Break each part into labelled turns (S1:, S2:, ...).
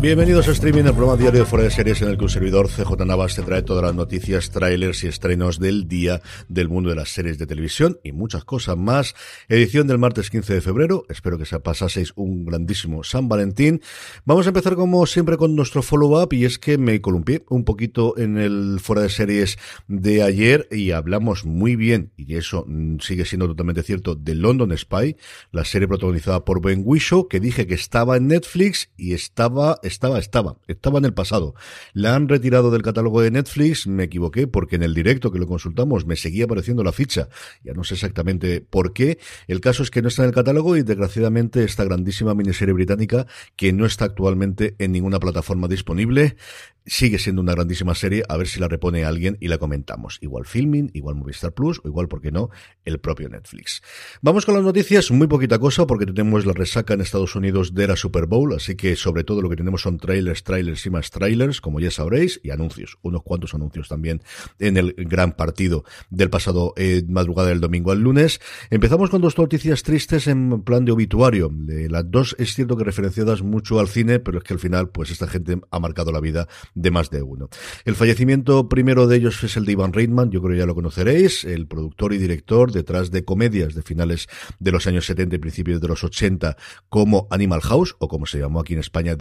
S1: Bienvenidos a Streaming, el programa diario de Fuera de Series en el que un servidor CJ Navas te trae todas las noticias, trailers y estrenos del día del mundo de las series de televisión y muchas cosas más. Edición del martes 15 de febrero. Espero que se pasaseis un grandísimo San Valentín. Vamos a empezar como siempre con nuestro follow-up y es que me columpié un poquito en el Fuera de Series de ayer y hablamos muy bien, y eso sigue siendo totalmente cierto, de London Spy, la serie protagonizada por Ben Whishaw, que dije que estaba en Netflix y estaba estaba, estaba, estaba en el pasado. La han retirado del catálogo de Netflix, me equivoqué porque en el directo que lo consultamos me seguía apareciendo la ficha, ya no sé exactamente por qué. El caso es que no está en el catálogo y desgraciadamente esta grandísima miniserie británica que no está actualmente en ninguna plataforma disponible, sigue siendo una grandísima serie, a ver si la repone alguien y la comentamos. Igual Filming, igual Movistar Plus o igual, ¿por qué no?, el propio Netflix. Vamos con las noticias, muy poquita cosa porque tenemos la resaca en Estados Unidos de la Super Bowl, así que sobre todo lo que tenemos son trailers, trailers y más trailers, como ya sabréis, y anuncios, unos cuantos anuncios también en el gran partido del pasado eh, madrugada del domingo al lunes. Empezamos con dos noticias tristes en plan de obituario. Las dos es cierto que referenciadas mucho al cine, pero es que al final, pues esta gente ha marcado la vida de más de uno. El fallecimiento primero de ellos es el de Ivan Reitman, yo creo que ya lo conoceréis, el productor y director detrás de comedias de finales de los años 70 y principios de los 80 como Animal House, o como se llamó aquí en España,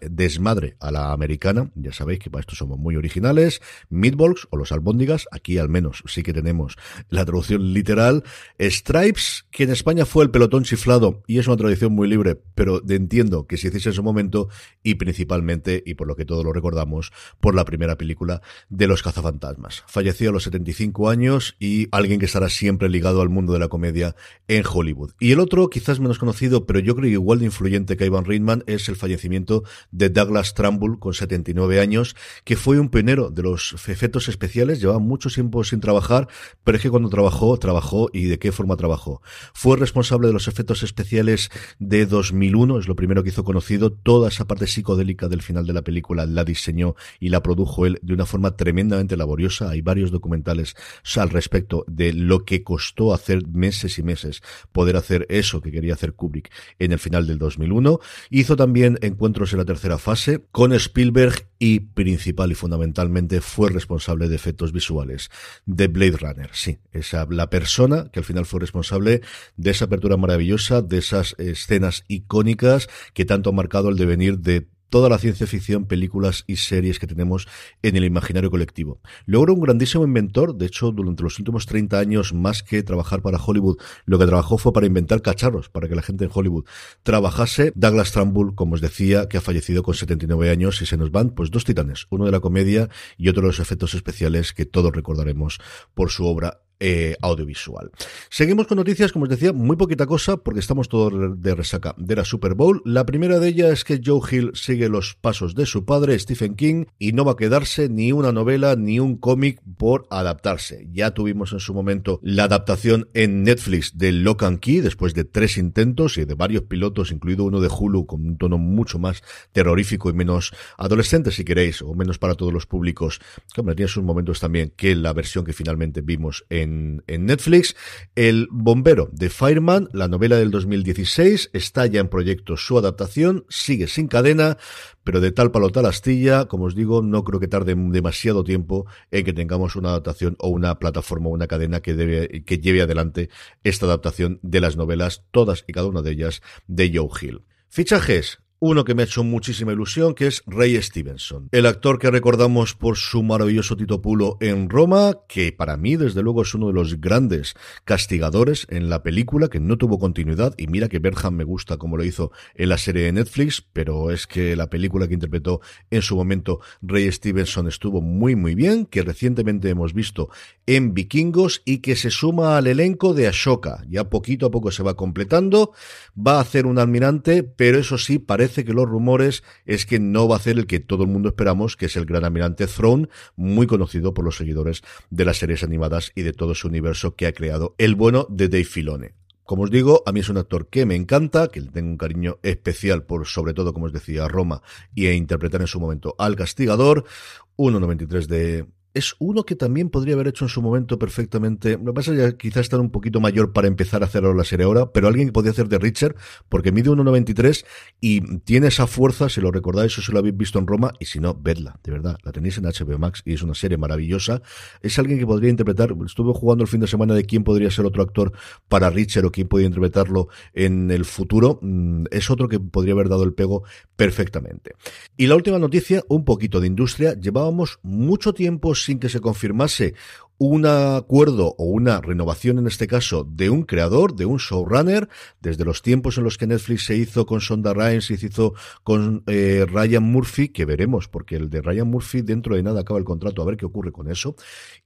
S1: Desmadre, a la americana, ya sabéis que para esto somos muy originales, Meatballs o los albóndigas, aquí al menos sí que tenemos la traducción literal, Stripes, que en España fue el pelotón chiflado, y es una tradición muy libre, pero entiendo que se hiciese en su momento, y principalmente, y por lo que todos lo recordamos, por la primera película de los cazafantasmas. Falleció a los 75 años y alguien que estará siempre ligado al mundo de la comedia en Hollywood. Y el otro, quizás menos conocido, pero yo creo igual de influyente que Ivan Reitman, es el fallecimiento de Douglas Trumbull, con 79 años, que fue un pionero de los efectos especiales, llevaba mucho tiempo sin trabajar, pero es que cuando trabajó, trabajó y de qué forma trabajó. Fue responsable de los efectos especiales de 2001, es lo primero que hizo conocido, toda esa parte psicodélica del final de la película la diseñó y la produjo él de una forma tremendamente laboriosa. Hay varios documentales al respecto de lo que costó hacer meses y meses poder hacer eso que quería hacer Kubrick en el final del 2001. Hizo también encuentros en la tercera fase con Spielberg y principal y fundamentalmente fue responsable de efectos visuales de Blade Runner. Sí, esa la persona que al final fue responsable de esa apertura maravillosa, de esas escenas icónicas que tanto han marcado el devenir de toda la ciencia ficción, películas y series que tenemos en el imaginario colectivo. Luego un grandísimo inventor, de hecho, durante los últimos 30 años, más que trabajar para Hollywood, lo que trabajó fue para inventar cacharros, para que la gente en Hollywood trabajase. Douglas Trumbull, como os decía, que ha fallecido con 79 años y se nos van, pues dos titanes, uno de la comedia y otro de los efectos especiales que todos recordaremos por su obra eh, audiovisual. Seguimos con noticias, como os decía, muy poquita cosa porque estamos todos de resaca de la Super Bowl. La primera de ellas es que Joe Hill sigue los pasos de su padre, Stephen King, y no va a quedarse ni una novela ni un cómic por adaptarse. Ya tuvimos en su momento la adaptación en Netflix de Lock and Key después de tres intentos y de varios pilotos, incluido uno de Hulu con un tono mucho más terrorífico y menos adolescente, si queréis, o menos para todos los públicos. Que tiene sus momentos también que la versión que finalmente vimos en, en Netflix. El bombero de Fireman, la novela del 2016, está ya en proyecto su adaptación, sigue sin cadena, pero de tal palo tal astilla, como os digo, no creo que tarde demasiado tiempo en que tengamos una adaptación o una plataforma o una cadena que, debe, que lleve adelante esta adaptación de las novelas, todas y cada una de ellas, de Joe Hill. Fichajes, uno que me ha hecho muchísima ilusión, que es Ray Stevenson, el actor que recordamos por su maravilloso Tito Pulo en Roma, que para mí desde luego es uno de los grandes castigadores en la película, que no tuvo continuidad, y mira que Berham me gusta como lo hizo en la serie de Netflix, pero es que la película que interpretó en su momento Ray Stevenson estuvo muy muy bien, que recientemente hemos visto en Vikingos y que se suma al elenco de Ashoka, ya poquito a poco se va completando, va a hacer un almirante, pero eso sí parece que los rumores es que no va a ser el que todo el mundo esperamos, que es el gran almirante Throne, muy conocido por los seguidores de las series animadas y de todo ese universo que ha creado el bueno de Dave Filone. Como os digo, a mí es un actor que me encanta, que le tengo un cariño especial por, sobre todo, como os decía, Roma y a interpretar en su momento al castigador. 1.93 de es uno que también podría haber hecho en su momento perfectamente. Lo pasa que quizás estar un poquito mayor para empezar a hacerlo la serie ahora, pero alguien que podía hacer de Richard, porque mide 1,93 y tiene esa fuerza, si lo recordáis o si lo habéis visto en Roma, y si no, vedla, de verdad, la tenéis en HBO Max y es una serie maravillosa. Es alguien que podría interpretar, estuve jugando el fin de semana de quién podría ser otro actor para Richard o quién podría interpretarlo en el futuro. Mm, es otro que podría haber dado el pego perfectamente. Y la última noticia, un poquito de industria. Llevábamos mucho tiempo sin que se confirmase un acuerdo o una renovación en este caso de un creador, de un showrunner, desde los tiempos en los que Netflix se hizo con Sonda Rhimes se hizo con eh, Ryan Murphy, que veremos, porque el de Ryan Murphy dentro de nada acaba el contrato, a ver qué ocurre con eso.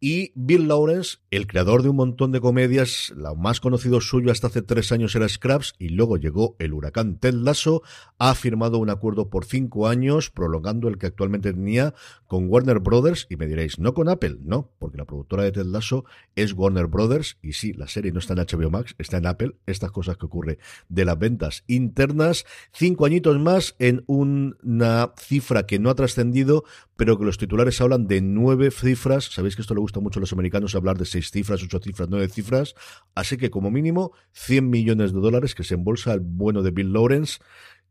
S1: Y Bill Lawrence, el creador de un montón de comedias, lo más conocido suyo hasta hace tres años era Scraps y luego llegó el huracán Ted Lasso, ha firmado un acuerdo por cinco años, prolongando el que actualmente tenía con Warner Brothers, y me diréis, no con Apple, no, porque la de Ted Lasso es Warner Brothers y sí, la serie no está en HBO Max, está en Apple. Estas cosas que ocurre de las ventas internas. Cinco añitos más en una cifra que no ha trascendido, pero que los titulares hablan de nueve cifras. Sabéis que esto le gusta mucho a los americanos hablar de seis cifras, ocho cifras, nueve cifras. Así que como mínimo 100 millones de dólares que se embolsa el bueno de Bill Lawrence.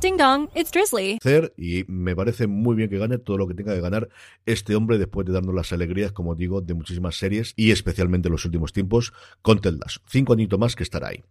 S2: Ding dong, it's Drizzly.
S1: Y me parece muy bien que gane todo lo que tenga que ganar este hombre después de darnos las alegrías, como digo, de muchísimas series y especialmente en los últimos tiempos con. Cinco añitos más que estará ahí.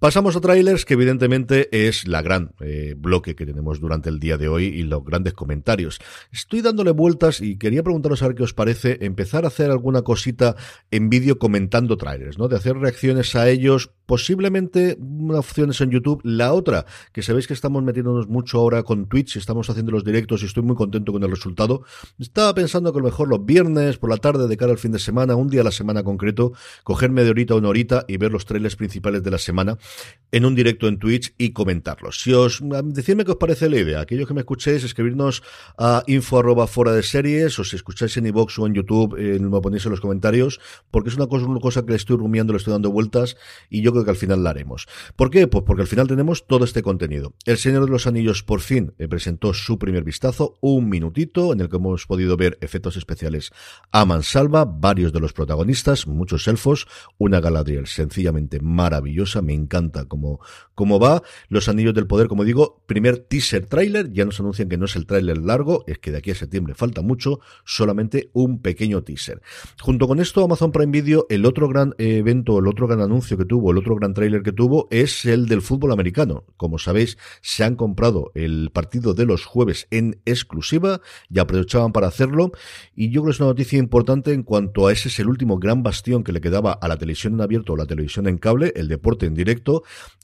S1: Pasamos a trailers, que evidentemente es la gran eh, bloque que tenemos durante el día de hoy y los grandes comentarios. Estoy dándole vueltas y quería preguntaros a ver qué os parece empezar a hacer alguna cosita en vídeo comentando trailers, ¿no? De hacer reacciones a ellos, posiblemente una opción es en YouTube, la otra, que sabéis que estamos metiéndonos mucho ahora con Twitch, estamos haciendo los directos y estoy muy contento con el resultado. Estaba pensando que a lo mejor los viernes, por la tarde, de cara al fin de semana, un día a la semana concreto, cogerme de horita a una horita y ver los trailers principales de la semana en un directo en Twitch y comentarlos. Si os, decidme qué os parece la idea. Aquellos que me escuchéis, escribirnos a info arroba fuera de series, o si escucháis en iVoox o en YouTube, eh, me ponéis en los comentarios, porque es una cosa, una cosa que le estoy rumiando, le estoy dando vueltas, y yo creo que al final la haremos. ¿Por qué? Pues porque al final tenemos todo este contenido. El Señor de los Anillos por fin eh, presentó su primer vistazo, un minutito en el que hemos podido ver efectos especiales a mansalva, varios de los protagonistas, muchos elfos, una Galadriel sencillamente maravillosa, me encanta cómo, cómo va. Los Anillos del Poder, como digo, primer teaser trailer, ya nos anuncian que no es el tráiler largo, es que de aquí a septiembre falta mucho, solamente un pequeño teaser. Junto con esto, Amazon Prime Video, el otro gran evento, el otro gran anuncio que tuvo, el otro gran tráiler que tuvo, es el del fútbol americano. Como sabéis, se han comprado el partido de los jueves en exclusiva y aprovechaban para hacerlo. Y yo creo que es una noticia importante en cuanto a ese es el último gran bastión que le quedaba a la televisión en abierto o la televisión en cable, el deporte en directo,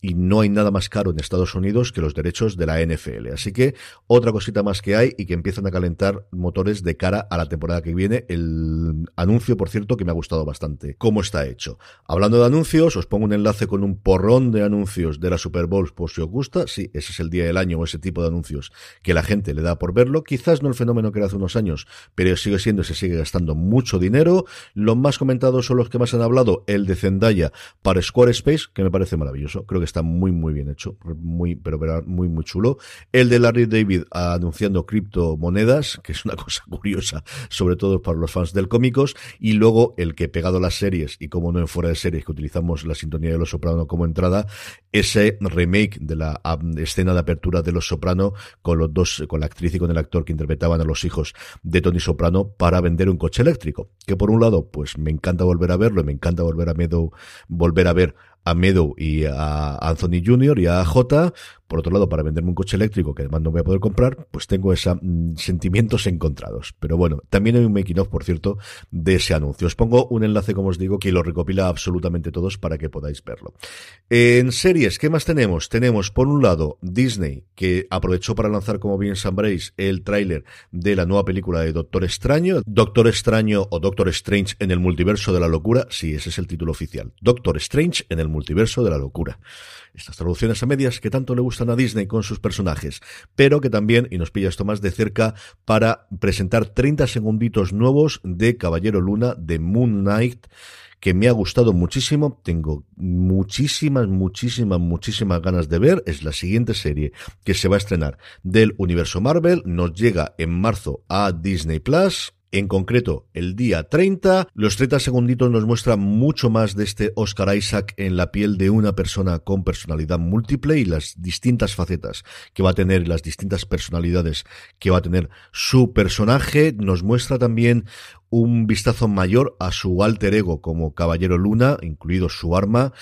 S1: y no hay nada más caro en Estados Unidos que los derechos de la NFL. Así que otra cosita más que hay y que empiezan a calentar motores de cara a la temporada que viene. El anuncio, por cierto, que me ha gustado bastante cómo está hecho. Hablando de anuncios, os pongo un enlace con un porrón de anuncios de la Super Bowl por si os gusta. Sí, ese es el día del año o ese tipo de anuncios que la gente le da por verlo. Quizás no el fenómeno que era hace unos años, pero sigue siendo y se sigue gastando mucho dinero. Los más comentados son los que más han hablado. El de Zendaya para Squarespace, que me parece maravilloso. Creo que está muy, muy bien hecho. Muy, pero, muy, muy chulo. El de Larry David anunciando criptomonedas, que es una cosa curiosa, sobre todo para los fans del cómicos. Y luego el que pegado las series, y como no en fuera de series, que utilizamos la sintonía de Los Soprano como entrada, ese remake de la escena de apertura de Los Soprano con los dos, con la actriz y con el actor que interpretaban a los hijos de Tony Soprano para vender un coche eléctrico. Que por un lado, pues me encanta volver a verlo, y me encanta volver a Meadow, volver a ver a Meadow y a Anthony Jr. y a J, por otro lado, para venderme un coche eléctrico que además no voy a poder comprar, pues tengo esos mm, sentimientos encontrados. Pero bueno, también hay un making of, por cierto, de ese anuncio. Os pongo un enlace, como os digo, que lo recopila absolutamente todos para que podáis verlo. En series, ¿qué más tenemos? Tenemos, por un lado, Disney, que aprovechó para lanzar, como bien sabréis, el tráiler de la nueva película de Doctor Extraño. Doctor Extraño o Doctor Strange en el multiverso de la locura. Sí, ese es el título oficial. Doctor Strange en el multiverso de la locura. Estas traducciones a medias que tanto le gustan a Disney con sus personajes, pero que también, y nos pilla esto más de cerca, para presentar 30 segunditos nuevos de Caballero Luna de Moon Knight, que me ha gustado muchísimo, tengo muchísimas, muchísimas, muchísimas ganas de ver, es la siguiente serie que se va a estrenar del universo Marvel, nos llega en marzo a Disney Plus, en concreto, el día 30, los 30 segunditos nos muestran mucho más de este Oscar Isaac en la piel de una persona con personalidad múltiple y las distintas facetas que va a tener, las distintas personalidades que va a tener su personaje. Nos muestra también un vistazo mayor a su alter ego como Caballero Luna, incluido su arma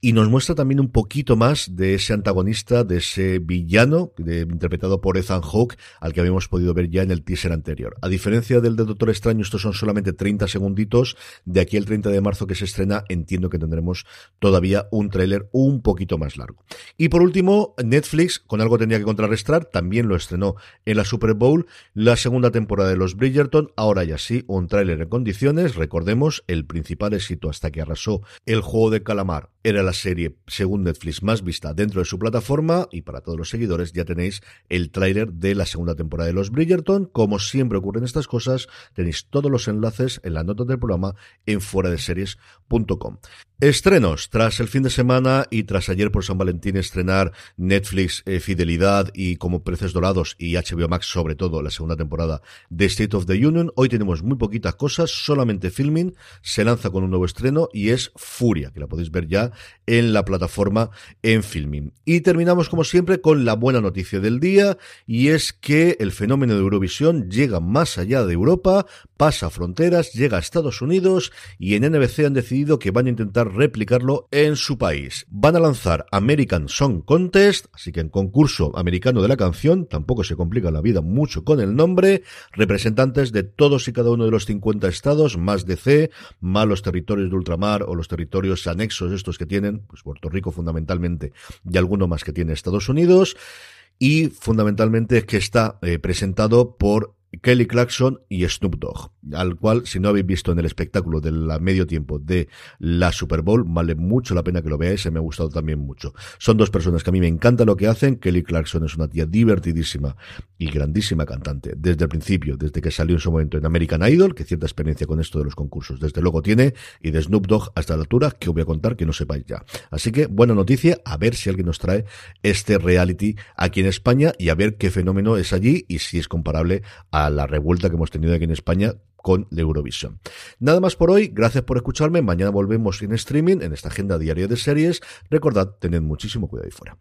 S1: y nos muestra también un poquito más de ese antagonista, de ese villano, interpretado por Ethan Hawke, al que habíamos podido ver ya en el teaser anterior. A diferencia del de Doctor Extraño, estos son solamente 30 segunditos. De aquí al 30 de marzo que se estrena, entiendo que tendremos todavía un tráiler un poquito más largo. Y por último, Netflix, con algo tenía que contrarrestar, también lo estrenó en la Super Bowl, la segunda temporada de los Bridgerton, ahora ya sí, un en condiciones, recordemos, el principal éxito hasta que arrasó el juego de calamar era la serie, según Netflix, más vista dentro de su plataforma y para todos los seguidores ya tenéis el tráiler de la segunda temporada de Los Bridgerton. Como siempre ocurren estas cosas, tenéis todos los enlaces en la nota del programa en fuera de series.com. Estrenos. Tras el fin de semana y tras ayer por San Valentín estrenar Netflix eh, Fidelidad y como Preces Dorados y HBO Max sobre todo la segunda temporada de State of the Union, hoy tenemos muy cosas, solamente filming, se lanza con un nuevo estreno y es Furia, que la podéis ver ya en la plataforma en filming. Y terminamos como siempre con la buena noticia del día y es que el fenómeno de Eurovisión llega más allá de Europa, pasa fronteras, llega a Estados Unidos y en NBC han decidido que van a intentar replicarlo en su país. Van a lanzar American Song Contest, así que en concurso americano de la canción, tampoco se complica la vida mucho con el nombre, representantes de todos y cada uno de los 50 estados, más de C, más los territorios de ultramar o los territorios anexos estos que tienen, pues Puerto Rico fundamentalmente y alguno más que tiene Estados Unidos y fundamentalmente es que está eh, presentado por Kelly Clarkson y Snoop Dogg, al cual si no habéis visto en el espectáculo del medio tiempo de la Super Bowl, vale mucho la pena que lo veáis, se me ha gustado también mucho. Son dos personas que a mí me encanta lo que hacen, Kelly Clarkson es una tía divertidísima y grandísima cantante, desde el principio, desde que salió en su momento en American Idol, que cierta experiencia con esto de los concursos desde luego tiene, y de Snoop Dogg hasta la altura, que os voy a contar que no sepáis ya. Así que buena noticia, a ver si alguien nos trae este reality aquí en España y a ver qué fenómeno es allí y si es comparable a la revuelta que hemos tenido aquí en España con la Eurovisión. Nada más por hoy, gracias por escucharme, mañana volvemos en streaming en esta agenda diaria de series. Recordad, tened muchísimo cuidado ahí fuera.